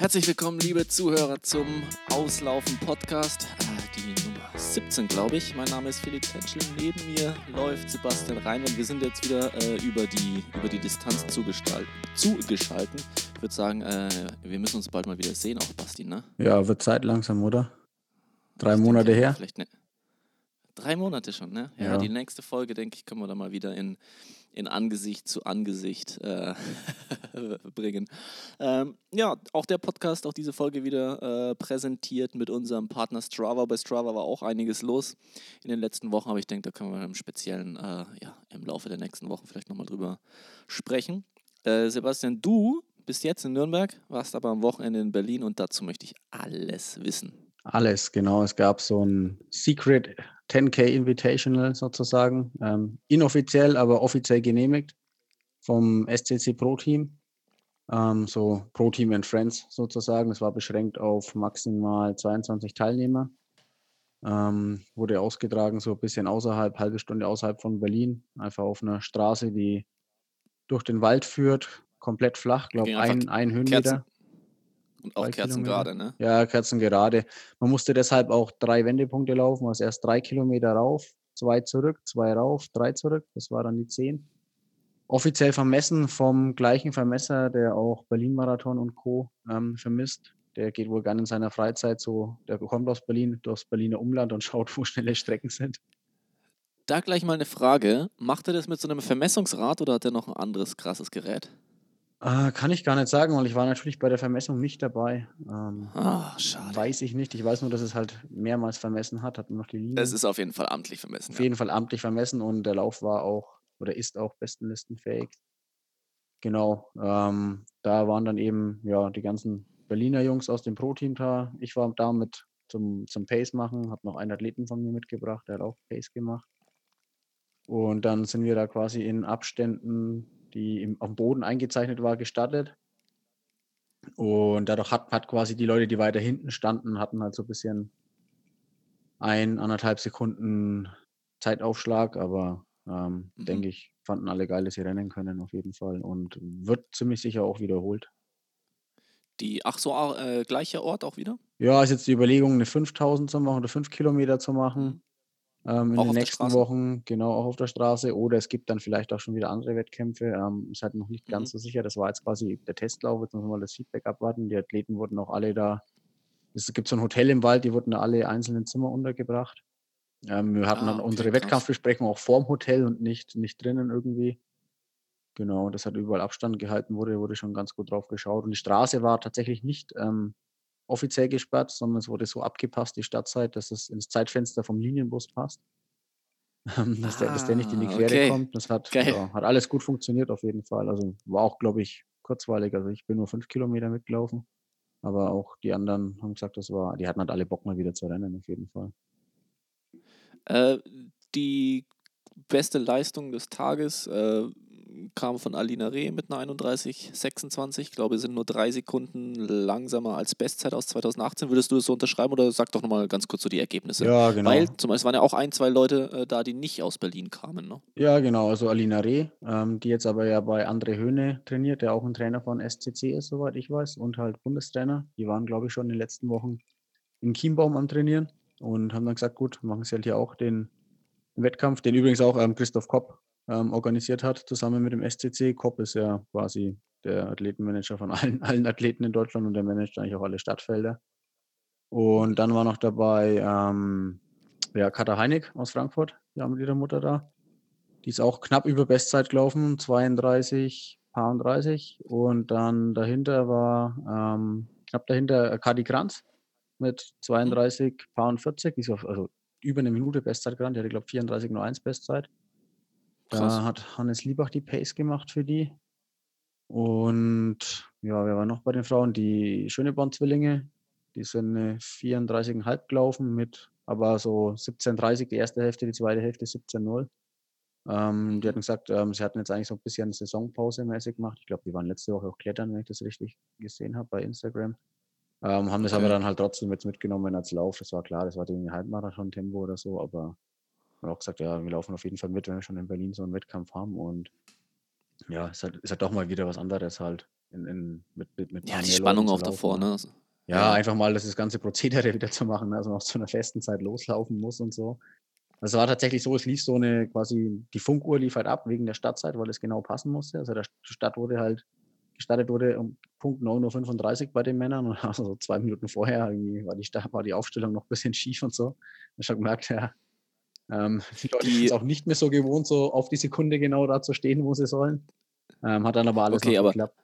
Herzlich willkommen, liebe Zuhörer, zum Auslaufen Podcast. Äh, die Nummer 17, glaube ich. Mein Name ist Philipp Tetschel. Neben mir läuft Sebastian Rein und wir sind jetzt wieder äh, über, die, über die Distanz zugeschalten. Ich würde sagen, äh, wir müssen uns bald mal wieder sehen, auch Basti, ne? Ja, wird Zeit langsam, oder? Drei ich Monate denke, her? Vielleicht ne, drei Monate schon, ne? Ja, ja, die nächste Folge, denke ich, können wir da mal wieder in in Angesicht zu Angesicht äh, bringen. Ähm, ja, auch der Podcast, auch diese Folge wieder äh, präsentiert mit unserem Partner Strava. Bei Strava war auch einiges los in den letzten Wochen, aber ich denke, da können wir im Speziellen äh, ja, im Laufe der nächsten Wochen vielleicht nochmal drüber sprechen. Äh, Sebastian, du bist jetzt in Nürnberg, warst aber am Wochenende in Berlin und dazu möchte ich alles wissen. Alles, genau. Es gab so ein Secret 10K Invitational sozusagen, ähm, inoffiziell, aber offiziell genehmigt vom SCC Pro Team. Ähm, so Pro Team and Friends sozusagen. Es war beschränkt auf maximal 22 Teilnehmer. Ähm, wurde ausgetragen, so ein bisschen außerhalb, halbe Stunde außerhalb von Berlin, einfach auf einer Straße, die durch den Wald führt, komplett flach, glaube ein, ein Höhenmeter. Kerzen, und auch Kerzengerade, ne? Ja, Kerzengerade. Man musste deshalb auch drei Wendepunkte laufen, also erst drei Kilometer rauf, zwei zurück, zwei rauf, drei zurück. Das war dann die zehn. Offiziell vermessen vom gleichen Vermesser, der auch Berlin-Marathon und Co. Ähm, vermisst. Der geht wohl gerne in seiner Freizeit so, der kommt aus Berlin, durchs Berliner Umland und schaut, wo schnelle Strecken sind. Da gleich mal eine Frage. Macht er das mit so einem Vermessungsrad oder hat er noch ein anderes krasses Gerät? Äh, kann ich gar nicht sagen, weil ich war natürlich bei der Vermessung nicht dabei. Ähm, Ah, schade. weiß ich nicht. Ich weiß nur, dass es halt mehrmals vermessen hat, hat man noch die Linie. Es ist auf jeden Fall amtlich vermessen. Auf ja. jeden Fall amtlich vermessen und der Lauf war auch oder ist auch bestenlistenfähig. Genau. Ähm, da waren dann eben ja die ganzen Berliner Jungs aus dem Pro-Team da. Ich war da mit zum, zum Pace machen, habe noch einen Athleten von mir mitgebracht, der hat auch Pace gemacht. Und dann sind wir da quasi in Abständen die im, am Boden eingezeichnet war, gestattet. Und dadurch hat, hat quasi die Leute, die weiter hinten standen, hatten halt so ein bisschen ein, anderthalb Sekunden Zeitaufschlag, aber ähm, mhm. denke ich, fanden alle geil, dass sie rennen können auf jeden Fall und wird ziemlich sicher auch wiederholt. Die, ach so, äh, gleicher Ort auch wieder? Ja, ist jetzt die Überlegung, eine 5000 zu machen oder 5 Kilometer zu machen. Ähm, in Auch den nächsten Wochen, genau, auch auf der Straße. Oder es gibt dann vielleicht auch schon wieder andere Wettkämpfe. Ähm, ist halt noch nicht ganz mhm. so sicher. Das war jetzt quasi der Testlauf. Jetzt müssen wir mal das Feedback abwarten. Die Athleten wurden auch alle da. Es gibt so ein Hotel im Wald, die wurden da alle einzelnen Zimmer untergebracht. Ähm, wir hatten ah, dann unsere. Wettkampfbesprechung auch vorm Hotel und nicht, nicht drinnen irgendwie. Genau, das hat überall Abstand gehalten, wurde, wurde schon ganz gut drauf geschaut. Und die Straße war tatsächlich nicht ähm, offiziell gesperrt, sondern es wurde so abgepasst, die Stadtzeit, dass es ins Zeitfenster vom Linienbus passt. Ähm, dass, ah, der, dass der nicht in die Quere okay. kommt. Das hat, ja, hat alles gut funktioniert auf jeden Fall. Also war auch, glaube ich, kurzweilig. Also ich bin nur fünf Kilometer mitgelaufen. Aber auch die anderen haben gesagt, das war, die hatten halt alle Bock mal wieder zu rennen, auf jeden Fall. Äh, die beste Leistung des Tages, äh, kam von Alina Reh mit einer 31,26. Ich glaube, sind nur drei Sekunden langsamer als Bestzeit aus 2018. Würdest du das so unterschreiben oder sag doch nochmal ganz kurz so die Ergebnisse? Ja, genau. Weil zum Beispiel waren ja auch ein, zwei Leute äh, da, die nicht aus Berlin kamen. Ne? Ja, genau. Also Alina Reh, ähm, die jetzt aber ja bei André Höhne trainiert, der auch ein Trainer von SCC ist, soweit ich weiß, und halt Bundestrainer. Die waren, glaube ich, schon in den letzten Wochen in Chiembaum am Trainieren und haben dann gesagt, gut, machen sie halt hier auch den Wettkampf, den übrigens auch ähm, Christoph Kopp ähm, organisiert hat, zusammen mit dem SCC. Kopp ist ja quasi der Athletenmanager von allen, allen Athleten in Deutschland und der managt eigentlich auch alle Stadtfelder. Und dann war noch dabei ähm, ja, Katha Heinig aus Frankfurt, die haben mit ihrer Mutter da. Die ist auch knapp über Bestzeit gelaufen, 32, 30. Und dann dahinter war ähm, knapp dahinter Kadi Kranz mit 32, 40. Die ist auf, also über eine Minute Bestzeit gerannt. Die hatte, glaube ich, 34,01 Bestzeit. Krass. Da hat Hannes Liebach die Pace gemacht für die. Und ja, wer war noch bei den Frauen? Die Schöneborn-Zwillinge. Die sind eine 34,5 gelaufen mit aber so 17,30 die erste Hälfte, die zweite Hälfte 17,0. Ähm, die hatten gesagt, ähm, sie hatten jetzt eigentlich so ein bisschen Saisonpause mäßig gemacht. Ich glaube, die waren letzte Woche auch klettern, wenn ich das richtig gesehen habe bei Instagram. Ähm, haben das aber dann halt trotzdem jetzt mitgenommen als Lauf. Das war klar, das war irgendwie Halbmarathon-Tempo oder so, aber haben auch gesagt, ja, wir laufen auf jeden Fall mit, wenn wir schon in Berlin so einen Wettkampf haben. Und ja, ist halt, ist halt doch mal wieder was anderes halt. In, in, mit, mit, mit ja, die Spannung auch davor, ne? Ja, einfach mal das, das ganze Prozedere wieder zu machen, ne? also noch zu einer festen Zeit loslaufen muss und so. Also es war tatsächlich so, es lief so eine quasi, die Funkuhr lief halt ab wegen der Stadtzeit, weil es genau passen musste. Also der Stadt wurde halt, gestartet wurde um Punkt 9.35 Uhr bei den Männern und also zwei Minuten vorher war die, war die Aufstellung noch ein bisschen schief und so. Ich habe schon gemerkt, ja, ähm, die Leute sind es auch nicht mehr so gewohnt, so auf die Sekunde genau da zu stehen, wo sie sollen. Ähm, hat dann aber alles okay, aber, geklappt.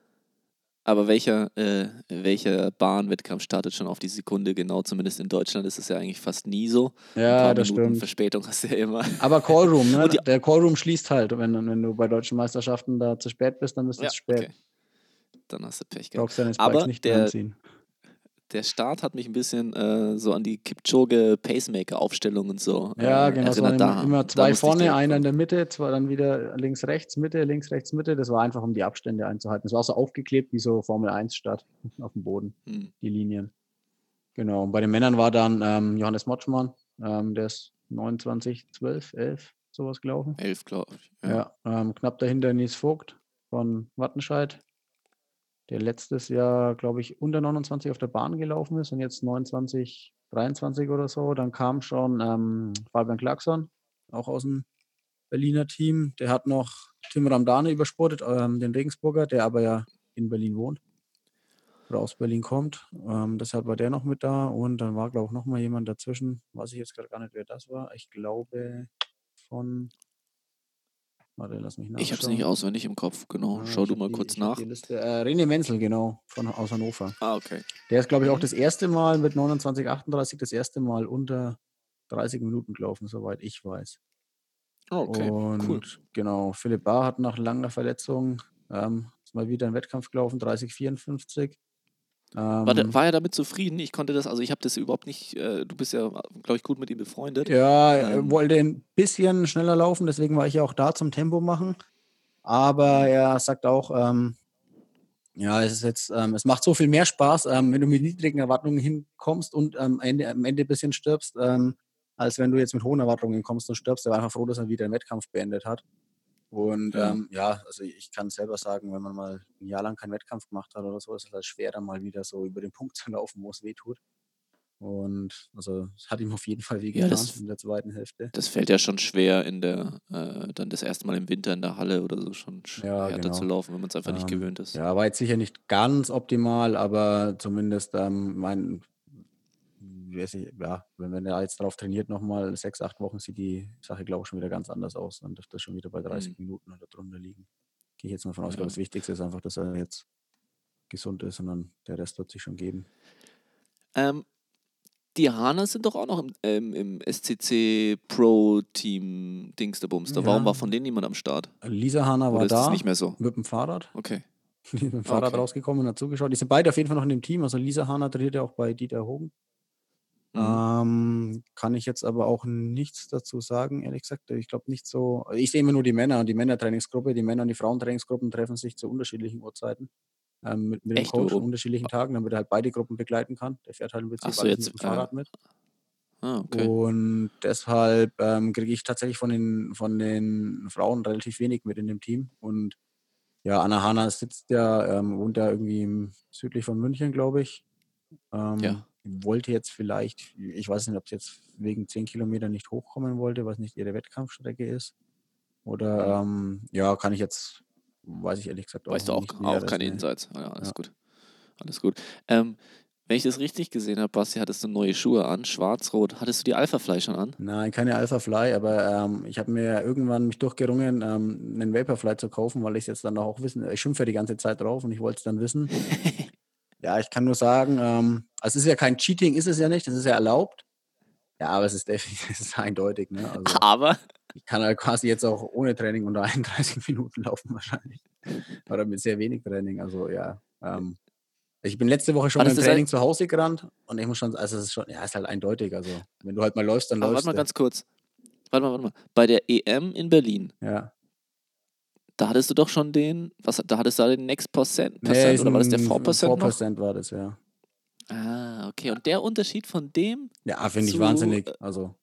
Aber welcher, äh, welcher Bahnwettkampf startet schon auf die Sekunde genau? Zumindest in Deutschland ist es ja eigentlich fast nie so. Ja, das Minuten stimmt. Verspätung hast du ja immer. Aber Callroom, ne? Der Callroom schließt halt. Wenn, wenn du bei deutschen Meisterschaften da zu spät bist, dann bist du ja, zu spät. Okay. Dann hast du Pech gehabt. Aber nicht der, anziehen der Start hat mich ein bisschen äh, so an die Kipchoge Pacemaker-Aufstellung und so. Äh, ja, genau. Waren immer, immer zwei vorne, einer in der Mitte, zwei dann wieder links, rechts, Mitte, links, rechts, Mitte. Das war einfach, um die Abstände einzuhalten. Es war so aufgeklebt wie so Formel 1 Start auf dem Boden, hm. die Linien. Genau. Und bei den Männern war dann ähm, Johannes Motschmann, ähm, der ist 29, 12, 11, sowas gelaufen. 11, glaube ich. Ja, ja ähm, knapp dahinter Nies Vogt von Wattenscheid der letztes Jahr, glaube ich, unter 29 auf der Bahn gelaufen ist und jetzt 29, 23 oder so. Dann kam schon ähm, Fabian Clarkson, auch aus dem Berliner Team. Der hat noch Tim Ramdane übersportet, ähm, den Regensburger, der aber ja in Berlin wohnt oder aus Berlin kommt. Ähm, deshalb war der noch mit da und dann war, glaube ich, noch mal jemand dazwischen. Weiß ich jetzt gerade gar nicht, wer das war. Ich glaube von Warte, lass mich Ich habe es nicht auswendig im Kopf, genau. Ah, Schau du mal die, kurz nach. Äh, René Menzel, genau, von, aus Hannover. Ah, okay. Der ist, glaube ich, auch das erste Mal mit 29, 38 das erste Mal unter 30 Minuten gelaufen, soweit ich weiß. Ah, okay, Und cool. genau, Philipp Bahr hat nach langer Verletzung ähm, mal wieder einen Wettkampf gelaufen, 30, 54. Ähm, war, war, er damit zufrieden? Ich konnte das, also ich habe das überhaupt nicht, äh, du bist ja, glaube ich, gut mit ihm befreundet. Ja, er ähm, wollte ein bisschen schneller laufen, deswegen war ich ja auch da zum Tempo machen. Aber mhm. er sagt auch, ähm, ja, es ist jetzt, ähm, es macht so viel mehr Spaß, ähm, wenn du mit niedrigen Erwartungen hinkommst und am Ende, am Ende ein bisschen stirbst, ähm, als wenn du jetzt mit hohen Erwartungen kommst und stirbst. Er war einfach froh, dass er wieder einen Wettkampf beendet hat. Und ja. Ähm, ja, also ich kann selber sagen, wenn man mal ein Jahr lang keinen Wettkampf gemacht hat oder so, ist es halt schwer, dann mal wieder so über den Punkt zu laufen, wo es weh tut. Und also es hat ihm auf jeden Fall wehgetan ja, in der zweiten Hälfte. Das fällt ja schon schwer in der, äh, dann das erste Mal im Winter in der Halle oder so schon ja, härter genau. zu laufen, wenn man es einfach ähm, nicht gewöhnt ist. Ja, war jetzt sicher nicht ganz optimal, aber zumindest ähm, mein, weiß ich, ja, wenn, wenn er jetzt darauf trainiert, nochmal sechs, acht Wochen, sieht die Sache, glaube ich, schon wieder ganz anders aus. Dann dürfte er schon wieder bei 30 mhm. Minuten oder drunter liegen. Gehe ich jetzt mal von aus. Ja. Das Wichtigste ist einfach, dass er jetzt gesund ist und dann der Rest wird sich schon geben. Ähm, die Hana sind doch auch noch im, ähm, im SCC Pro Team Dingsterbumster. Ja. Warum war von denen niemand am Start? Lisa Hana war da. nicht mehr so? Mit dem Fahrrad. Okay. Die mit dem Fahrrad okay. rausgekommen und hat zugeschaut. Die sind beide auf jeden Fall noch in dem Team. Also Lisa Hana trainiert ja auch bei Dieter Hogen. Mhm. Ähm, kann ich jetzt aber auch nichts dazu sagen, ehrlich gesagt. Ich glaube nicht so. Ich sehe immer nur die Männer und die Männertrainingsgruppe. Die Männer und die Frauentrainingsgruppen treffen sich zu unterschiedlichen Uhrzeiten ähm, mit, mit dem Coach an unterschiedlichen Tagen, damit er halt beide Gruppen begleiten kann. Der fährt halt im Prinzip so, jetzt, mit dem Fahrrad äh, mit. Ah, okay. Und deshalb ähm, kriege ich tatsächlich von den, von den Frauen relativ wenig mit in dem Team. Und ja, Anna Hanna sitzt ja, ähm, wohnt ja irgendwie südlich von München, glaube ich. Ähm, ja wollte jetzt vielleicht, ich weiß nicht, ob sie jetzt wegen 10 Kilometern nicht hochkommen wollte, was nicht ihre Wettkampfstrecke ist. Oder ähm, ja, kann ich jetzt, weiß ich ehrlich gesagt auch Weißt du auch, auch keine Insights. Ja, alles ja. gut. Alles gut. Ähm, wenn ich das richtig gesehen habe, Basti, hattest du neue Schuhe an, schwarz-rot. Hattest du die Alpha-Fly schon an? Nein, keine Alpha-Fly, aber ähm, ich habe mir irgendwann mich durchgerungen, ähm, einen Vaporfly zu kaufen, weil ich es jetzt dann auch wissen, ich schimpfe die ganze Zeit drauf und ich wollte es dann wissen. Ja, ich kann nur sagen, ähm, also es ist ja kein Cheating, ist es ja nicht, das ist ja erlaubt. Ja, aber es ist definitiv es ist eindeutig. Ne? Also, aber? Ich kann halt quasi jetzt auch ohne Training unter 31 Minuten laufen wahrscheinlich. Oder mit sehr wenig Training. Also ja. Ähm, ich bin letzte Woche schon beim Training halt zu Hause gerannt und ich muss schon, also es ist schon, ja, ist halt eindeutig. Also wenn du halt mal läufst, dann aber läufst du. Warte mal ganz kurz. Warte mal, warte mal. Bei der EM in Berlin. Ja da hattest du doch schon den, was, da hattest du den Next Percent, Percent nee, oder war das der 4%? 4% war das, ja. Ah, okay. Und der Unterschied von dem? Ja, finde ich wahnsinnig. Also,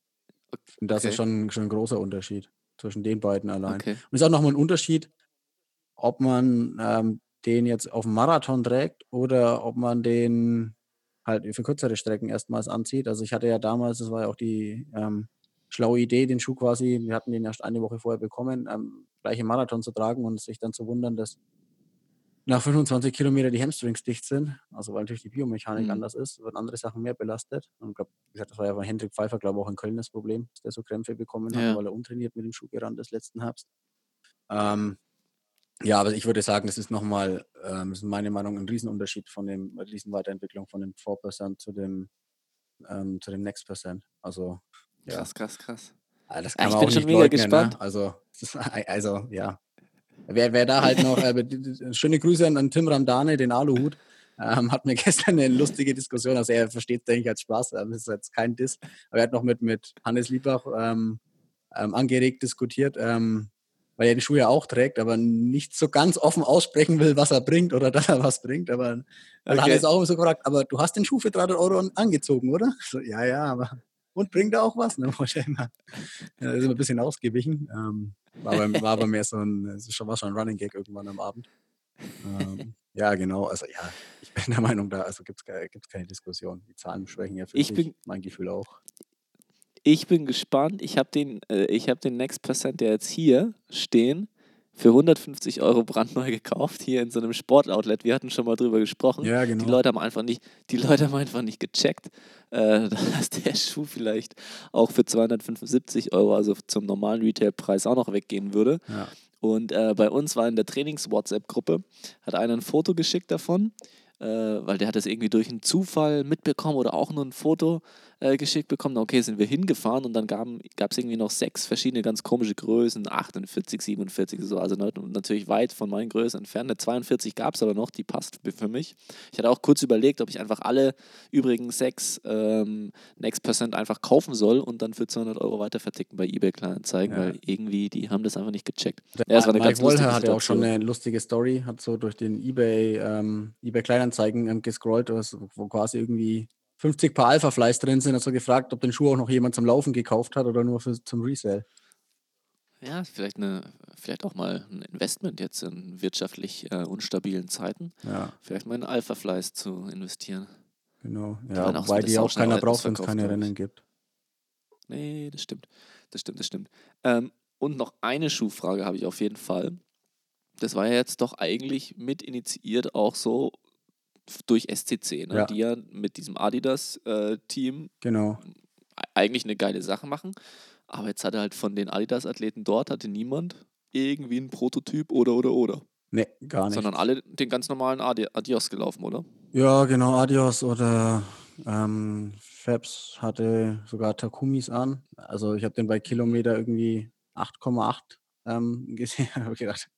das okay. ist schon, schon ein großer Unterschied zwischen den beiden allein. Okay. Und ist auch nochmal ein Unterschied, ob man ähm, den jetzt auf dem Marathon trägt oder ob man den halt für kürzere Strecken erstmals anzieht. Also ich hatte ja damals, das war ja auch die ähm, schlaue Idee, den Schuh quasi, wir hatten den erst eine Woche vorher bekommen, ähm, gleich im Marathon zu tragen und sich dann zu wundern, dass nach 25 Kilometer die Hamstrings dicht sind, also weil natürlich die Biomechanik mhm. anders ist, werden andere Sachen mehr belastet. Und glaub, wie gesagt, das war ja von Hendrik Pfeiffer, glaube ich, auch in Köln das Problem, dass der so Krämpfe bekommen hat, weil er untrainiert mit dem Schuh gerannt ist letzten Herbst. Ähm, ja, aber ich würde sagen, das ist nochmal, ähm, das ist meine Meinung, ein Riesenunterschied von dem Riesenweiterentwicklung von dem 4% zu dem, ähm, zu dem Next Percent. Also, ja. Krass, krass, krass. Ah, das kann ja, ich man bin schon mega leugnen, ne? gespannt. Also, also, ja. Wer, wer da halt noch, äh, schöne Grüße an, Tim Ramdane, den Aluhut. Ähm, hat mir gestern eine lustige Diskussion, also er versteht, denke ich, als Spaß, das ist jetzt kein Diss, aber er hat noch mit, mit Hannes Liebach ähm, ähm, angeregt diskutiert, ähm, weil er die Schuhe ja auch trägt, aber nicht so ganz offen aussprechen will, was er bringt oder dass er was bringt. Aber dann okay. hat es auch so gefragt, aber du hast den Schuh für 300 Euro angezogen, oder? So, ja, ja, aber und bringt er auch was? Ne? ja, ist immer ein bisschen ausgewichen. Ähm, war, aber, war aber mehr so ein, war schon ein Running Gag irgendwann am Abend. Ähm, ja, genau. Also ja, ich bin der Meinung, da also gibt es keine Diskussion. Die Zahlen sprechen ja für ich sich, bin, mein Gefühl auch. Ich bin gespannt. Ich habe den, äh, hab den Next Percent, der jetzt hier stehen, für 150 Euro brandneu gekauft, hier in so einem Sportoutlet. Wir hatten schon mal drüber gesprochen. Ja, genau. Die Leute haben einfach nicht, die Leute haben einfach nicht gecheckt, äh, dass der Schuh vielleicht auch für 275 Euro, also zum normalen Retailpreis, auch noch weggehen würde. Ja. Und äh, bei uns war in der Trainings-WhatsApp-Gruppe, hat einer ein Foto geschickt davon, äh, weil der hat das irgendwie durch einen Zufall mitbekommen oder auch nur ein Foto äh, geschickt bekommen. Okay, sind wir hingefahren und dann gab es irgendwie noch sechs verschiedene ganz komische Größen, 48, 47, so, also natürlich weit von meinen Größen entfernt. Eine 42 gab es aber noch, die passt für mich. Ich hatte auch kurz überlegt, ob ich einfach alle übrigen sechs ähm, Next Percent einfach kaufen soll und dann für 200 Euro weiter verticken bei eBay Kleinanzeigen, ja. weil irgendwie die haben das einfach nicht gecheckt. Der ja, das war eine Mike ganz Wolter hat ja auch schon eine lustige Story, hat so durch den eBay, ähm, eBay Kleinanzeigen ähm, gescrollt, wo quasi irgendwie 50 Paar Alpha-Flies drin sind, hat so gefragt, ob den Schuh auch noch jemand zum Laufen gekauft hat oder nur für, zum Resell. Ja, vielleicht, eine, vielleicht auch mal ein Investment jetzt in wirtschaftlich äh, unstabilen Zeiten. Ja. Vielleicht mal in Alpha-Flies zu investieren. Genau, ja, wobei die auch keiner braucht, wenn es keine Rennen gibt. Nee, das stimmt. Das stimmt, das stimmt. Ähm, und noch eine Schuhfrage habe ich auf jeden Fall. Das war ja jetzt doch eigentlich mit initiiert auch so durch SCC, ne? ja. die ja mit diesem Adidas-Team äh, genau. eigentlich eine geile Sache machen. Aber jetzt hatte halt von den Adidas-Athleten dort hatte niemand irgendwie einen Prototyp oder oder oder. Nee, gar nicht. Sondern alle den ganz normalen Adi Adios gelaufen, oder? Ja, genau, Adios oder ähm, Fabs hatte sogar Takumis an. Also ich habe den bei Kilometer irgendwie 8,8 ähm, gesehen. habe gedacht,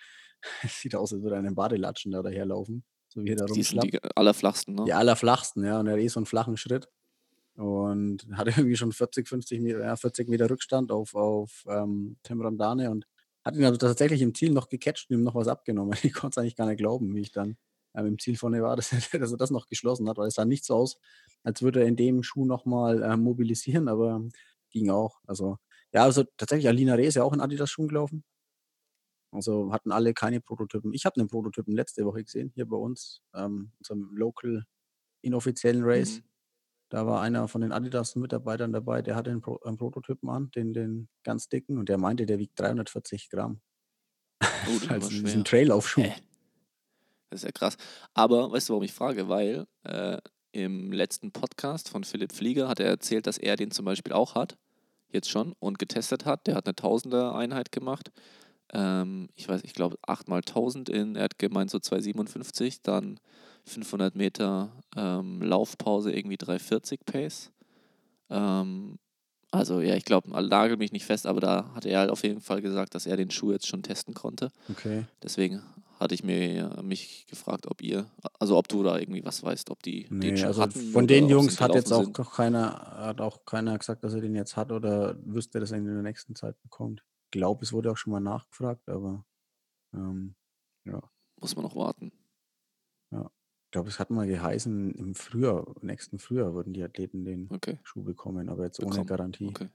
es sieht aus, als würde er einen Badelatschen da daherlaufen. So wie er da Die sind die allerflachsten, ne? Die allerflachsten, ja. Und er hat eh so einen flachen Schritt. Und hatte irgendwie schon 40, 50 Meter, ja, 40 Meter Rückstand auf, auf ähm, Tim Ramdane und hat ihn also tatsächlich im Ziel noch gecatcht und ihm noch was abgenommen. Ich konnte es eigentlich gar nicht glauben, wie ich dann ähm, im Ziel vorne war, dass er, dass er, das noch geschlossen hat, weil es sah nicht so aus, als würde er in dem Schuh nochmal äh, mobilisieren, aber ging auch. Also, ja, also tatsächlich, Alina Reh ist ja auch in Adidas-Schuhen gelaufen. Also hatten alle keine Prototypen. Ich habe einen Prototypen letzte Woche gesehen, hier bei uns, ähm, unserem Local inoffiziellen Race. Mhm. Da war einer von den Adidas-Mitarbeitern dabei, der hatte einen, Pro einen, Prototypen an, den, den ganz dicken, und der meinte, der wiegt 340 Gramm. Oh, das also ein Trailaufschuh. Äh. Das ist ja krass. Aber weißt du, warum ich frage? Weil äh, im letzten Podcast von Philipp Flieger hat er erzählt, dass er den zum Beispiel auch hat, jetzt schon, und getestet hat. Der hat eine Tausender-Einheit gemacht ähm, ich weiß, ich glaube 8 mal 1000 in, er hat gemeint so 257, dann 500 Meter ähm, Laufpause irgendwie 340 Pace. Ähm, also ja, ich glaube, nagel mich nicht fest, aber da hat er halt auf jeden Fall gesagt, dass er den Schuh jetzt schon testen konnte. Okay. Deswegen hatte ich mir mich gefragt, ob ihr, also ob du da irgendwie was weißt, ob die nee, den schon also hatten. Von den Jungs hat jetzt auch keiner, hat auch keiner gesagt, dass er den jetzt hat oder wüsste, dass er ihn in der nächsten Zeit bekommt glaube, es wurde auch schon mal nachgefragt, aber ähm, ja. Muss man noch warten. Ja. Ich glaube, es hat mal geheißen, im Frühjahr, nächsten Frühjahr würden die Athleten den okay. Schuh bekommen, aber jetzt bekommen. ohne Garantie. Okay.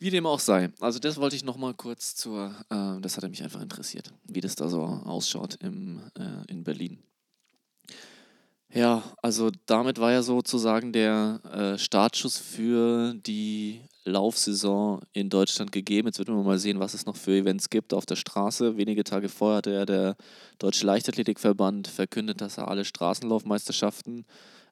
Wie dem auch sei. Also das wollte ich nochmal kurz zur, äh, das hatte mich einfach interessiert, wie das da so ausschaut im, äh, in Berlin. Ja, also damit war ja sozusagen der äh, Startschuss für die Laufsaison in Deutschland gegeben. Jetzt werden wir mal sehen, was es noch für Events gibt auf der Straße. Wenige Tage vorher hatte ja der Deutsche Leichtathletikverband verkündet, dass er alle Straßenlaufmeisterschaften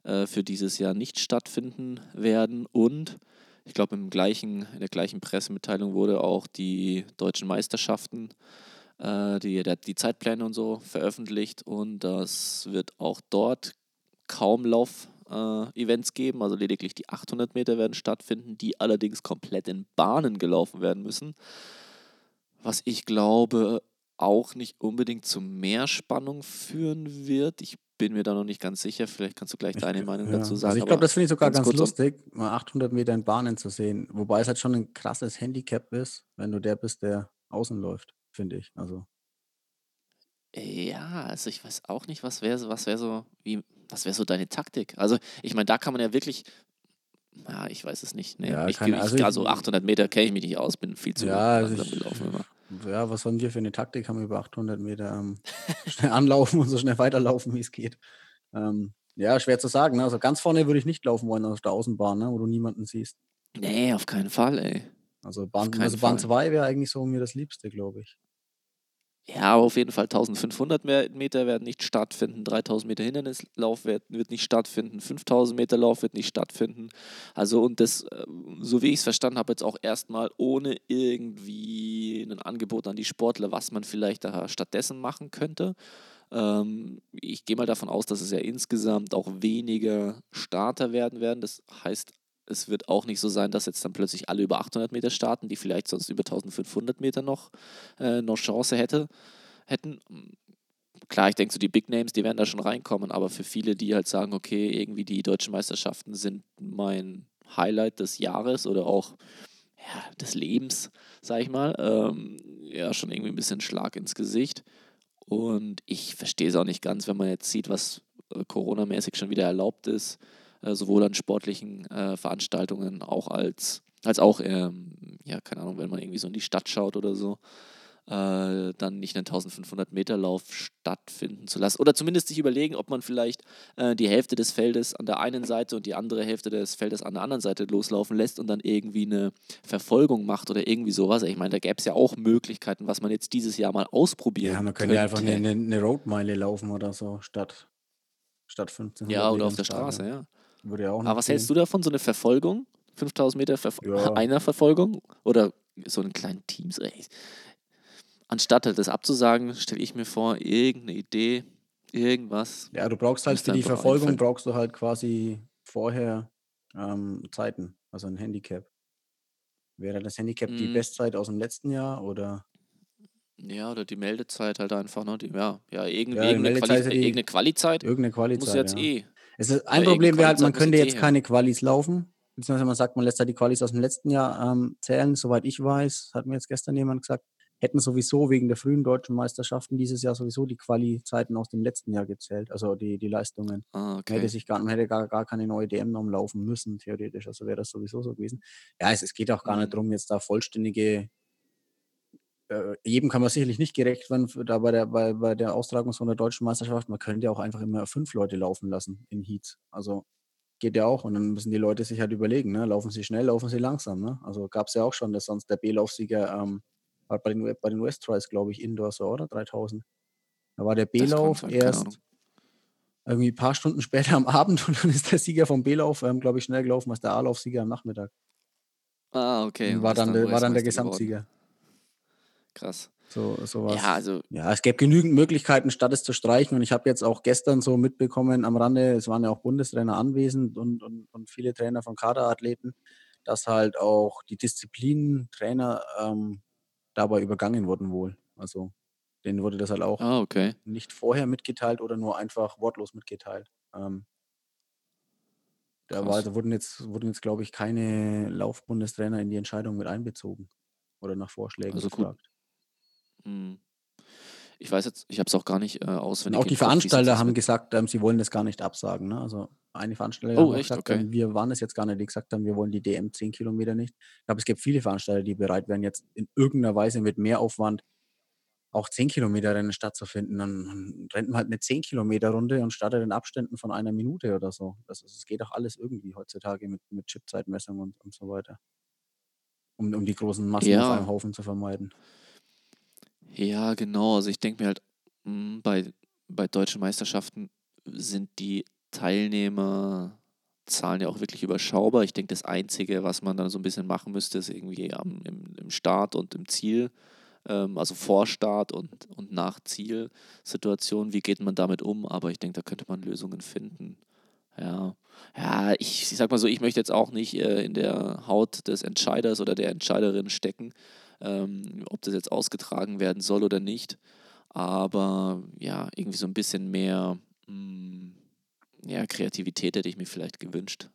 äh, für dieses Jahr nicht stattfinden werden. Und ich glaube, in der gleichen Pressemitteilung wurde auch die deutschen Meisterschaften, äh, die, die Zeitpläne und so veröffentlicht. Und das wird auch dort kaum Lauf-Events äh, geben, also lediglich die 800 Meter werden stattfinden, die allerdings komplett in Bahnen gelaufen werden müssen. Was ich glaube auch nicht unbedingt zu mehr Spannung führen wird. Ich bin mir da noch nicht ganz sicher. Vielleicht kannst du gleich deine Meinung ja. dazu sagen. Also ich glaube, das finde ich sogar ganz, ganz lustig, mal 800 Meter in Bahnen zu sehen. Wobei es halt schon ein krasses Handicap ist, wenn du der bist, der außen läuft, finde ich. Also. Ja, also ich weiß auch nicht, was wäre was wär so, wie, was wäre so deine Taktik? Also, ich meine, da kann man ja wirklich. Ja, ich weiß es nicht. Nee, ja, ich, keine, also, also 800 Meter kenne ich mich nicht aus, bin viel zu ja, langsam also gelaufen immer. Ja, was sollen wir für eine Taktik haben über 800 Meter? Ähm, schnell anlaufen und so schnell weiterlaufen, wie es geht. Ähm, ja, schwer zu sagen. Ne? Also ganz vorne würde ich nicht laufen wollen auf der Außenbahn, ne? wo du niemanden siehst. Nee, auf keinen Fall, ey. Also Bahn, also Bahn 2 wäre eigentlich so mir das Liebste, glaube ich. Ja, aber auf jeden Fall 1500 Meter werden nicht stattfinden, 3000 Meter Hindernislauf wird, wird nicht stattfinden, 5000 Meter Lauf wird nicht stattfinden. Also und das, ähm, so wie ich es verstanden habe, jetzt auch erstmal ohne irgendwie ein Angebot an die Sportler, was man vielleicht da stattdessen machen könnte. Ähm, ich gehe mal davon aus, dass es ja insgesamt auch weniger Starter werden werden. Das heißt es wird auch nicht so sein, dass jetzt dann plötzlich alle über 800 Meter starten, die vielleicht sonst über 1500 Meter noch, äh, noch Chance hätte, hätten. Klar, ich denke, so die Big Names, die werden da schon reinkommen, aber für viele, die halt sagen, okay, irgendwie die deutschen Meisterschaften sind mein Highlight des Jahres oder auch ja, des Lebens, sag ich mal, ähm, ja, schon irgendwie ein bisschen Schlag ins Gesicht. Und ich verstehe es auch nicht ganz, wenn man jetzt sieht, was äh, Corona-mäßig schon wieder erlaubt ist sowohl an sportlichen äh, Veranstaltungen auch als, als auch, ähm, ja, keine Ahnung, wenn man irgendwie so in die Stadt schaut oder so, äh, dann nicht einen 1500 Meter Lauf stattfinden zu lassen. Oder zumindest sich überlegen, ob man vielleicht äh, die Hälfte des Feldes an der einen Seite und die andere Hälfte des Feldes an der anderen Seite loslaufen lässt und dann irgendwie eine Verfolgung macht oder irgendwie sowas. Ich meine, da gäbe es ja auch Möglichkeiten, was man jetzt dieses Jahr mal ausprobieren Ja, man könnte ja einfach eine, eine Roadmeile laufen oder so, statt, statt 15. Ja, oder auf der Straße, ja. Würde ja auch Aber was gehen. hältst du davon? So eine Verfolgung? 5000 Meter Verf ja. einer Verfolgung? Oder so einen kleinen Teams? Anstatt halt das abzusagen, stelle ich mir vor, irgendeine Idee, irgendwas. Ja, du brauchst halt für die Verfolgung, einfallen. brauchst du halt quasi vorher ähm, Zeiten, also ein Handicap. Wäre das Handicap mm. die mhm. Bestzeit aus dem letzten Jahr oder? Ja, oder die Meldezeit halt einfach, ne? Die, ja, ja, irgend, ja, irgendeine, Quali die, irgendeine Quali-Zeit. Irgendeine Quali-Zeit. Muss jetzt ja. eh es ist, ein Problem wäre halt, man könnte jetzt keine Qualis laufen. Beziehungsweise man sagt, man lässt da die Qualis aus dem letzten Jahr ähm, zählen. Soweit ich weiß, hat mir jetzt gestern jemand gesagt, hätten sowieso wegen der frühen deutschen Meisterschaften dieses Jahr sowieso die Quali-Zeiten aus dem letzten Jahr gezählt, also die, die Leistungen. Ah, okay. Man hätte sich gar, man hätte gar, gar keine neue DM-Norm laufen müssen, theoretisch. Also wäre das sowieso so gewesen. Ja, es, es geht auch gar mhm. nicht darum, jetzt da vollständige äh, jedem kann man sicherlich nicht gerecht werden da bei der, bei, bei der Austragung von der deutschen Meisterschaft. Man könnte ja auch einfach immer fünf Leute laufen lassen in Heats. Also geht ja auch. Und dann müssen die Leute sich halt überlegen, ne? laufen sie schnell, laufen sie langsam. Ne? Also gab es ja auch schon, dass sonst der B-Laufsieger ähm, war bei den, bei den West Tries, glaube ich, Indoor so, oder? 3000. Da war der B-Lauf erst irgendwie ein paar Stunden später am Abend und dann ist der Sieger vom B-Lauf, ähm, glaube ich, schnell gelaufen als der A-Laufsieger am Nachmittag. Ah, okay. Und war dann, dann war dann der Gesamtsieger. Geworden. Krass. So, sowas. Ja, also. Ja, es gäbe genügend Möglichkeiten, statt es zu streichen. Und ich habe jetzt auch gestern so mitbekommen am Rande, es waren ja auch Bundestrainer anwesend und, und, und viele Trainer von Kaderathleten, dass halt auch die Disziplinentrainer ähm, dabei übergangen wurden wohl. Also denen wurde das halt auch ah, okay. nicht vorher mitgeteilt oder nur einfach wortlos mitgeteilt. Ähm, da war, also wurden jetzt, wurden jetzt, glaube ich, keine Laufbundestrainer in die Entscheidung mit einbezogen oder nach Vorschlägen also gefragt. Mhm. Ich weiß jetzt, ich habe es auch gar nicht äh, auswendig. Und auch die Veranstalter haben gesagt, ähm, sie wollen das gar nicht absagen. Ne? Also eine Veranstalter oh, hat gesagt, okay. ähm, wir waren es jetzt gar nicht, die gesagt haben, wir wollen die DM 10 Kilometer nicht. Ich glaube, es gibt viele Veranstalter, die bereit wären, jetzt in irgendeiner Weise mit mehr Aufwand auch 10 Kilometer Rennen stattzufinden. Dann, rennt man halt eine 10 Kilometer Runde und startet in Abständen von einer Minute oder so. Das, das geht auch alles irgendwie heutzutage mit, mit Chipzeitmessung und, und so weiter. Um, um die großen Massen ja. auf einem Haufen zu vermeiden. Ja, genau. Also ich denke mir halt, mh, hm, bei, bei deutschen Meisterschaften sind die Teilnehmerzahlen ja auch wirklich überschaubar. Ich denke, das Einzige, was man dann so ein bisschen machen müsste, ist irgendwie am, im, im Start und im Ziel, ähm, also vor Start und, und nach Zielsituation, wie geht man damit um? Aber ich denke, da könnte man Lösungen finden. Ja, ja ich, ich sag mal so, ich möchte jetzt auch nicht äh, in der Haut des Entscheiders oder der Entscheiderin stecken ähm, ob das jetzt ausgetragen werden soll oder nicht. Aber ja, irgendwie so ein bisschen mehr mh, mm, ja, Kreativität hätte ich mir vielleicht gewünscht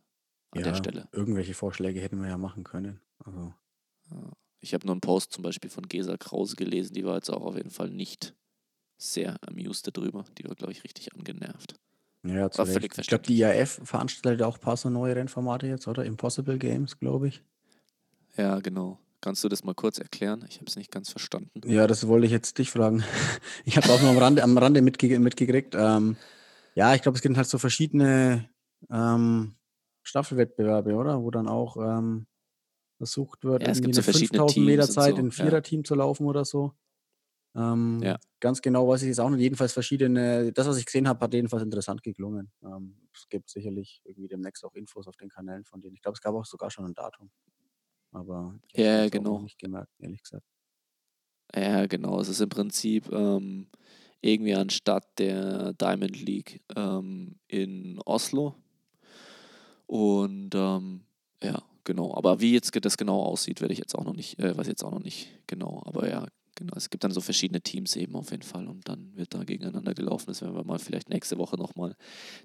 an ja, der Stelle. Irgendwelche Vorschläge hätten wir ja machen können. Also. Ich habe nur einen Post zum Beispiel von Gesa Krause gelesen, die war jetzt auch auf jeden Fall nicht sehr amused darüber. Die war, glaube ich, richtig angenervt. Ja, war völlig Ich glaube, die IAF veranstaltet auch ein paar so neue Rennformate jetzt, oder? Impossible Games, glaube ich. Ja, genau. Kannst du das mal kurz erklären? Ich habe es nicht ganz verstanden. Ja, das wollte ich jetzt dich fragen. Ich habe auch nur am Rande, am Rande mitge mitgekriegt. Ähm, ja, ich glaube, es gibt halt so verschiedene ähm, Staffelwettbewerbe, oder? Wo dann auch ähm, versucht wird, ja, es gibt eine so 5000 Meter Zeit so, in Viererteam ja. zu laufen oder so. Ähm, ja. Ganz genau weiß ich jetzt auch nicht. Jedenfalls verschiedene, das, was ich gesehen habe, hat jedenfalls interessant geklungen. Ähm, es gibt sicherlich irgendwie demnächst auch Infos auf den Kanälen von denen. Ich glaube, es gab auch sogar schon ein Datum. Aber ich ja, genau. nicht gemerkt, ehrlich gesagt. Ja, genau. Es ist im Prinzip ähm, irgendwie anstatt der Diamond League ähm, in Oslo. Und ähm, ja, genau. Aber wie jetzt das genau aussieht, werde ich jetzt auch noch nicht, äh, weiß jetzt auch noch nicht genau. Aber ja, genau. Es gibt dann so verschiedene Teams eben auf jeden Fall und dann wird da gegeneinander gelaufen. Das werden wir mal vielleicht nächste Woche nochmal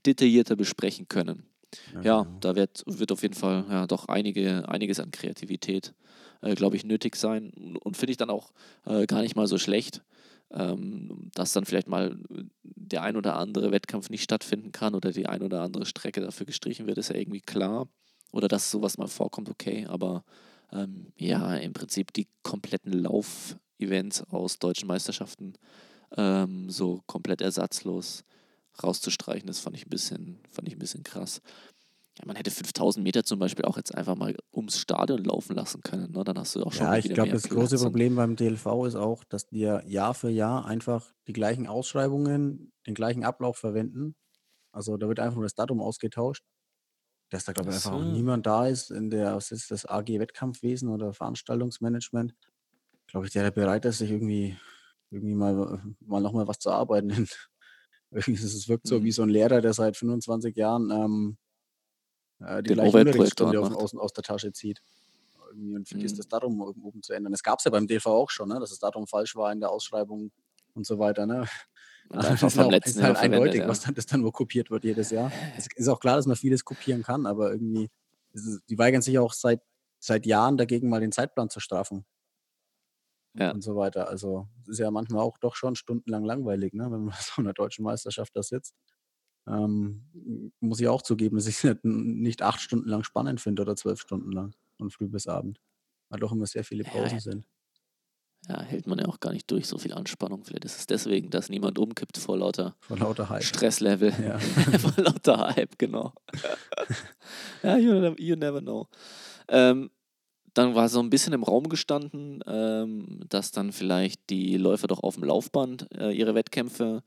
detaillierter besprechen können. Ja, ja genau. da wird, wird auf jeden Fall ja, doch einige, einiges an Kreativität, äh, glaube ich, nötig sein. Und finde ich dann auch äh, gar nicht mal so schlecht, ähm, dass dann vielleicht mal der ein oder andere Wettkampf nicht stattfinden kann oder die ein oder andere Strecke dafür gestrichen wird, ist ja irgendwie klar. Oder dass sowas mal vorkommt, okay. Aber ähm, ja, im Prinzip die kompletten Lauf-Events aus deutschen Meisterschaften ähm, so komplett ersatzlos rauszustreichen, das fand ich ein bisschen, fand ich ein bisschen krass. Ja, man hätte 5000 Meter zum Beispiel auch jetzt einfach mal ums Stadion laufen lassen können. Ne? Dann hast du auch schon. Ja, ich glaube, das große Problem beim DLV ist auch, dass die Jahr für Jahr einfach die gleichen Ausschreibungen, den gleichen Ablauf verwenden. Also da wird einfach nur das Datum ausgetauscht. Dass da, glaube ich, einfach auch niemand da ist in der, was ist das, AG Wettkampfwesen oder Veranstaltungsmanagement. Glaube ich, der bereit ist, sich irgendwie, irgendwie mal, mal nochmal was zu arbeiten Es wirkt so wie mhm. so ein Lehrer, der seit 25 Jahren ähm, äh, die Den gleiche Unterrichtsstunde aus, aus, der Tasche zieht. Irgendwie und vergisst mhm. das Datum oben zu ändern. Das gab es ja beim DV auch schon, ne? dass das Datum falsch war in der Ausschreibung und so weiter. Ne? Das ist, auch, ist halt eindeutig, ja. was dann, das dann nur kopiert wird jedes Jahr. Es ist auch klar, dass man vieles kopieren kann, aber irgendwie, ist, die weigern sich auch seit, seit Jahren dagegen, mal den Zeitplan zu straffen ja. und so weiter. Also es ist ja manchmal auch doch schon stundenlang langweilig, ne? wenn man so einer deutschen Meisterschaft da sitzt. Ähm, muss ich auch zugeben, dass ich es nicht acht Stunden lang spannend finde oder zwölf Stunden lang von früh bis Abend. Weil doch immer sehr viele Pausen ja, sind. Ja, hält man ja auch gar nicht durch, so viel Anspannung. Vielleicht ist es deswegen, dass niemand umkippt vor lauter, vor lauter Hype. Stresslevel. Ja. vor lauter Hype, genau. ja, you, you never know. Ähm, dann war so ein bisschen im Raum gestanden, ähm, dass dann vielleicht die Läufer doch auf dem Laufband äh, ihre Wettkämpfe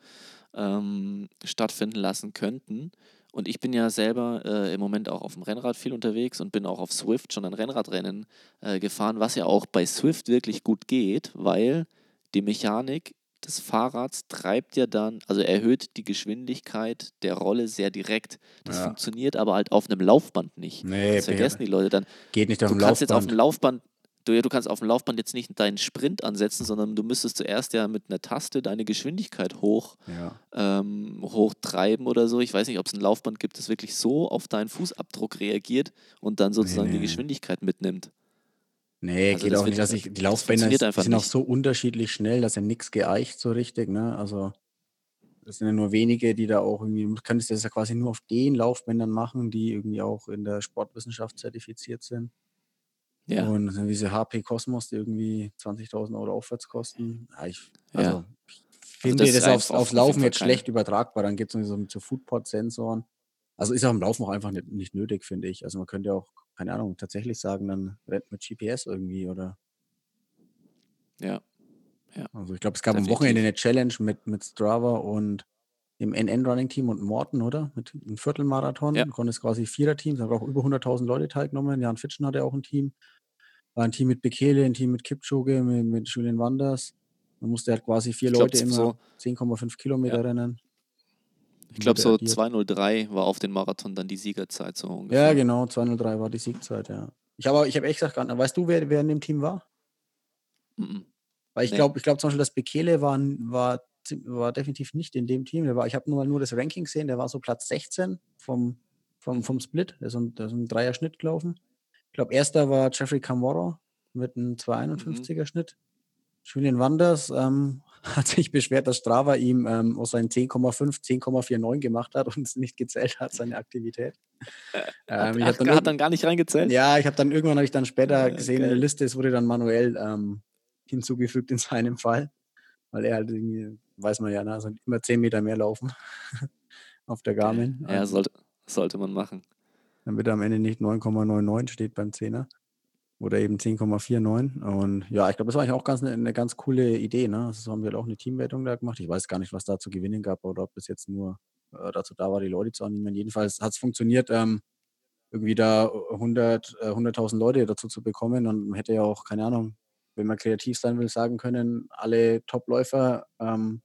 ähm, stattfinden lassen könnten. Und ich bin ja selber äh, im Moment auch auf dem Rennrad viel unterwegs und bin auch auf Swift schon ein Rennradrennen äh, gefahren, was ja auch bei Swift wirklich gut geht, weil die Mechanik des Fahrrads treibt ja dann, also erhöht die Geschwindigkeit der Rolle sehr direkt. Das ja. funktioniert aber halt auf einem Laufband nicht. Nee, das vergessen die Leute dann. Geht nicht auf dem Laufband. Du kannst jetzt auf dem Laufband, du, du kannst auf dem Laufband jetzt nicht deinen Sprint ansetzen, sondern du müsstest zuerst ja mit einer Taste deine Geschwindigkeit hoch, ja. ähm, hochtreiben oder so. Ich weiß nicht, ob es ein Laufband gibt, das wirklich so auf deinen Fußabdruck reagiert und dann sozusagen nee, nee. die Geschwindigkeit mitnimmt. Nee, Also geht das auch nicht. Also ich, die das Laufbänder sind auch nicht. so unterschiedlich schnell, dass ja nichts geeicht so richtig, ne? Also es sind ja nur wenige, die da auch irgendwie, du könntest das ja quasi nur auf den Laufbändern machen, die irgendwie auch in der Sportwissenschaft zertifiziert sind. Ja, Und das sind diese HP Cosmos, die irgendwie 20.000 Euro aufwärts kosten. Ja, ich, ja. also ich Also finde das ist das aufs, aufs Laufen jetzt schlecht übertragbar. Dann geht es so zu Foodpod-Sensoren. Also ist auch im Laufen auch einfach nicht, nicht nötig, finde ich. Also man könnte ja auch, keine Ahnung, tatsächlich sagen, dann rennt mit GPS irgendwie oder Ja, ja, Also ich glaube, es gab am Wochenende eine Challenge mit, mit Strava und dem NN-Running-Team und Morten, oder? Mit einem Viertelmarathon. Ja, Du konntest quasi Vierer-Teams, haben auch über 100.000 Leute teilgenommen. Jan Fitschen hatte auch ein Team. War ein Team mit Bekele, ein Team mit Kipchoge, mit, mit Julian Wanders. Man musste halt quasi vier ich Leute immer so, 10,5 Kilometer ja, rennen. Ich glaube so addiert. 203 war auf den Marathon dann die Siegerzeit so Ja, ungefähr. genau, 203 war die Siegzeit, ja. Ich habe ich hab echt gesagt, weißt du, wer, wer in dem Team war? Mhm. Weil ich Nee. glaube, ich glaube zum Beispiel, dass Bekele war, war, war definitiv nicht in dem Team. Der war, ich habe nur mal nur das Ranking gesehen, der war so Platz 16 vom, vom, vom Mhm. Split. Der ist ein, der ist ein Dreier-Schnitt gelaufen. Ich glaube, erster war Jeffrey Camorro mit einem Mhm. 251er Schnitt. Julian Wanders ähm, hat sich beschwert, dass Strava ihm ähm, aus seinen 10,5 10,49 gemacht hat und es nicht gezählt hat, seine Aktivität. Hat, Ähm, habe dann, hat dann gar nicht reingezählt? ja, ich habe dann irgendwann habe ich dann später Äh, gesehen in der. Liste, es wurde dann manuell ähm, hinzugefügt in seinem Fall, weil er halt irgendwie, weiß man ja, ne, also immer 10 Meter mehr laufen auf der. Garmin, Ja, sollte, sollte man machen. damit er am Ende nicht 9,99 steht beim 10er oder eben 10,49 und ja, ich glaube, das war eigentlich auch ganz eine, eine ganz coole Idee, ne? Also so haben wir halt auch eine Teamwertung da gemacht. Ich weiß gar nicht, was da zu gewinnen gab oder ob das jetzt nur äh, dazu da war, die Leute zu animieren. Jedenfalls hat es funktioniert, ähm, irgendwie da 100, äh, 100.000 Leute dazu zu bekommen. Und man hätte ja auch, keine Ahnung, wenn man kreativ sein will, sagen können, alle Topläufer ähm,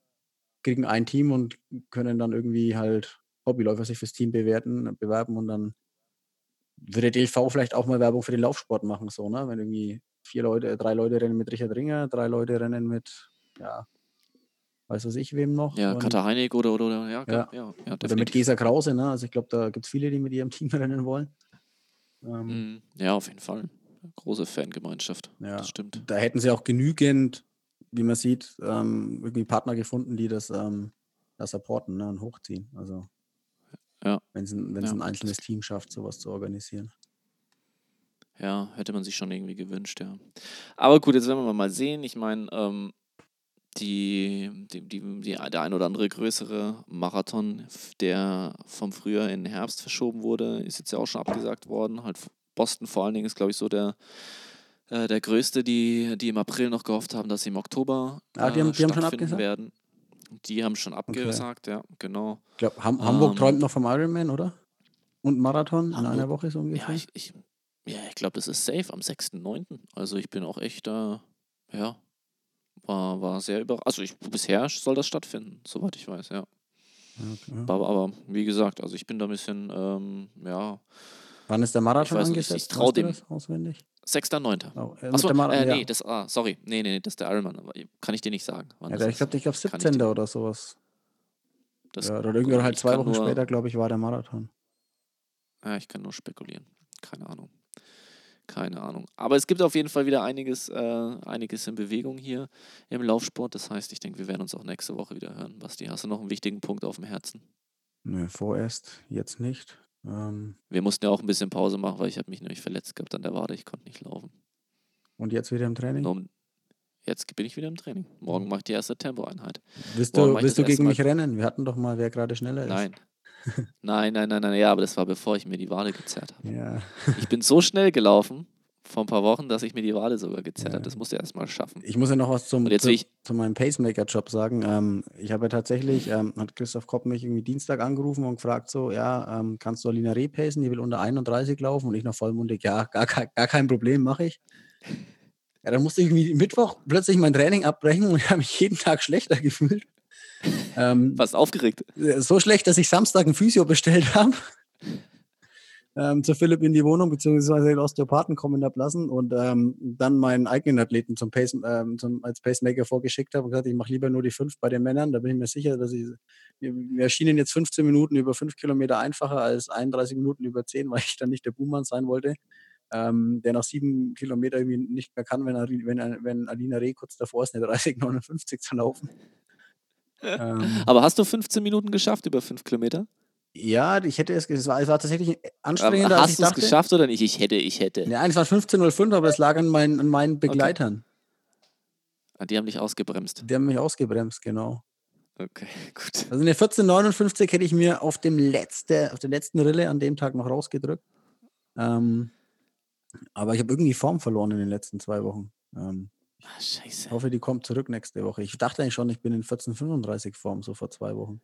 kriegen ein Team und können dann irgendwie halt Hobbyläufer sich fürs Team bewerten, bewerben und dann würde DLV vielleicht auch mal Werbung für den Laufsport machen, so, ne? Wenn irgendwie vier Leute, drei Leute rennen mit Richard Ringer, drei Leute rennen mit, ja, weiß was ich wem noch. Ja, Katar Heinig oder, oder, oder ja, ja, ja, ja, oder mit. Gesa Krause, ne? Also ich glaube, da gibt es viele, die mit ihrem Team rennen wollen. Ähm, Mhm. Ja, auf jeden Fall. Große Fangemeinschaft. Ja, Das stimmt. da hätten sie auch genügend, wie man sieht, ähm, irgendwie Partner gefunden, die das, ähm, das supporten ne, und hochziehen. Also Ja, wenn es ein, ja, ein einzelnes Team schafft, sowas zu organisieren. ja, hätte man sich schon irgendwie gewünscht, ja. Aber gut, jetzt werden wir mal sehen. Ich meine, ähm, die, die, die, die, der ein oder andere größere Marathon, der vom Frühjahr in den Herbst verschoben wurde, ist jetzt ja auch schon abgesagt worden. Halt Boston vor allen Dingen ist, glaube ich, so der, äh, der größte, die, die im April noch gehofft haben, dass sie im Oktober Ah, die äh, haben, die haben schon stattfinden abgesagt? werden. Die haben schon Okay. abgesagt, ja, genau. Ich glaube, Ham Hamburg träumt Ähm, noch vom Ironman, oder? Und Marathon in einer Hamburg, Woche so ja, ungefähr. ich, ich, ja, ich glaube, das ist safe am 6.9. Also ich bin auch echt, äh, ja, war, war sehr überrascht. Also ich, bisher soll das stattfinden, soweit ich weiß, ja. Okay. Aber, aber wie gesagt, also ich bin da ein bisschen, ähm, ja, Wann ist der ich Marathon nicht, ich, ich angesetzt? traue Weißt du dem. auswendig? 6.9. Oh, äh, Achso, Marathon, äh, ja. nee, das, ah, sorry, nee, nee, nee, das ist der Ironman, kann ich dir nicht sagen, ja ich glaube, ich glaub Kann ich 17. dir, oder sowas. das, Ja, oder irgendwie halt ich zwei Wochen nur, später, glaube ich, war der Marathon. ja, ich kann nur spekulieren. Keine Ahnung. Keine Ahnung. Aber es gibt auf jeden Fall wieder einiges, äh, einiges in Bewegung hier im Laufsport. Das heißt, ich denke, wir werden uns auch nächste Woche wieder hören. Basti, hast du noch einen wichtigen Punkt auf dem Herzen? Nö, vorerst jetzt nicht. Ähm, Wir mussten ja auch ein bisschen Pause machen, weil ich habe mich nämlich verletzt gehabt an der Wade. Ich konnte nicht laufen. und jetzt wieder im Training? Jetzt bin ich wieder im Training. Morgen mache ich die erste Tempoeinheit. Willst du, willst du gegen mich rennen? Wir hatten doch mal, wer gerade schneller ist. Nein. Nein, nein, nein, nein. Ja, aber das war bevor ich mir die Wade gezerrt habe. Ja, Ich bin so schnell gelaufen vor ein paar Wochen, dass ich mir die Wade sogar gezerrt habe. ja. Das musste ich erst mal schaffen. Ich muss ja noch was zum, zu, zu meinem Pacemaker-Job sagen. Ähm, ich habe ja tatsächlich, ähm, hat Christoph Kopp mich irgendwie Dienstag angerufen und gefragt so, ja, ähm, kannst du Alina Reh pacen? Die will unter 31 laufen und ich noch vollmundig, ja, gar, kein- gar kein Problem, mache ich. Ja, dann musste ich irgendwie Mittwoch plötzlich mein Training abbrechen und ich habe mich jeden Tag schlechter gefühlt. Ähm, Fast aufgeregt. so schlecht, dass ich Samstag ein Physio bestellt habe. Ähm, zu Philipp in die Wohnung, beziehungsweise den Osteopathen kommen ablassen und ähm, dann meinen eigenen Athleten zum Pace, ähm, zum, als Pacemaker vorgeschickt habe und gesagt, ich mache lieber nur die fünf bei den Männern. Da bin ich mir sicher, dass ich, mir, erschienen jetzt 15 Minuten über fünf Kilometer einfacher als 31 Minuten über 10, weil ich dann nicht der Buhmann sein wollte. ähm, der nach sieben Kilometern irgendwie nicht mehr kann, wenn, wenn, wenn Alina Reh kurz davor ist, eine 30,59 zu laufen. ähm, Aber hast du 15 Minuten geschafft über fünf Kilometer? Ja, ich hätte es, es war, es war tatsächlich anstrengender, als ich dachte. Hast du es geschafft oder nicht? Ich hätte, ich hätte. Ja, es war 15.05, aber es lag an, mein, an meinen Begleitern. Okay. Ah, die haben dich ausgebremst. Die haben mich ausgebremst, genau. Okay, gut. Also eine 1459 hätte ich mir auf dem letzte, auf der letzten Rille an dem Tag noch rausgedrückt. Ähm, aber ich habe irgendwie Form verloren in den letzten zwei Wochen. Ähm, ah, scheiße. Ich hoffe, die kommt zurück nächste Woche. Ich dachte eigentlich schon, ich bin in 1435 Form, so vor zwei Wochen.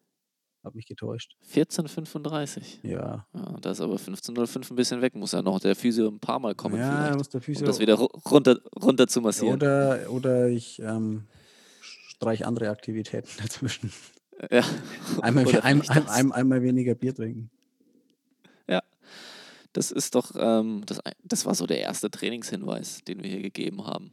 Hab mich getäuscht. 1435? Ja. ja da ist aber 1505 ein bisschen weg. Muss ja noch der Physio ein paar Mal kommen. Ja, vielleicht, muss der Physio. Um das wieder runter, runter zu massieren. Oder, oder ich ähm, streich andere Aktivitäten dazwischen. Ja. Einmal, ein, ein, ein, einmal weniger Bier trinken. Ja. Das ist doch, ähm, das, das war so der erste Trainingshinweis, den wir hier gegeben haben.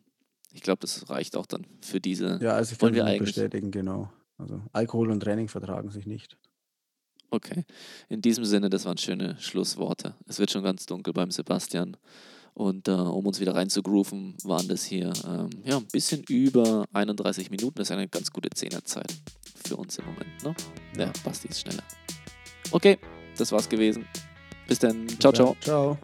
Ich glaube, das reicht auch dann für diese. Ja, also ich kann wir bestätigen, genau. Also Alkohol und Training vertragen sich nicht. Okay. In diesem Sinne, das waren schöne Schlussworte. Es wird schon ganz dunkel beim Sebastian. Und äh, um uns wieder reinzugrooven, waren das hier ähm, ja, ein bisschen über 31 Minuten. Das ist eine ganz gute Zehnerzeit für uns im Moment. Ne? Ja, ja Basti ist schneller. Okay, das war's gewesen. Bis dann. Ciao, ciao. Ciao.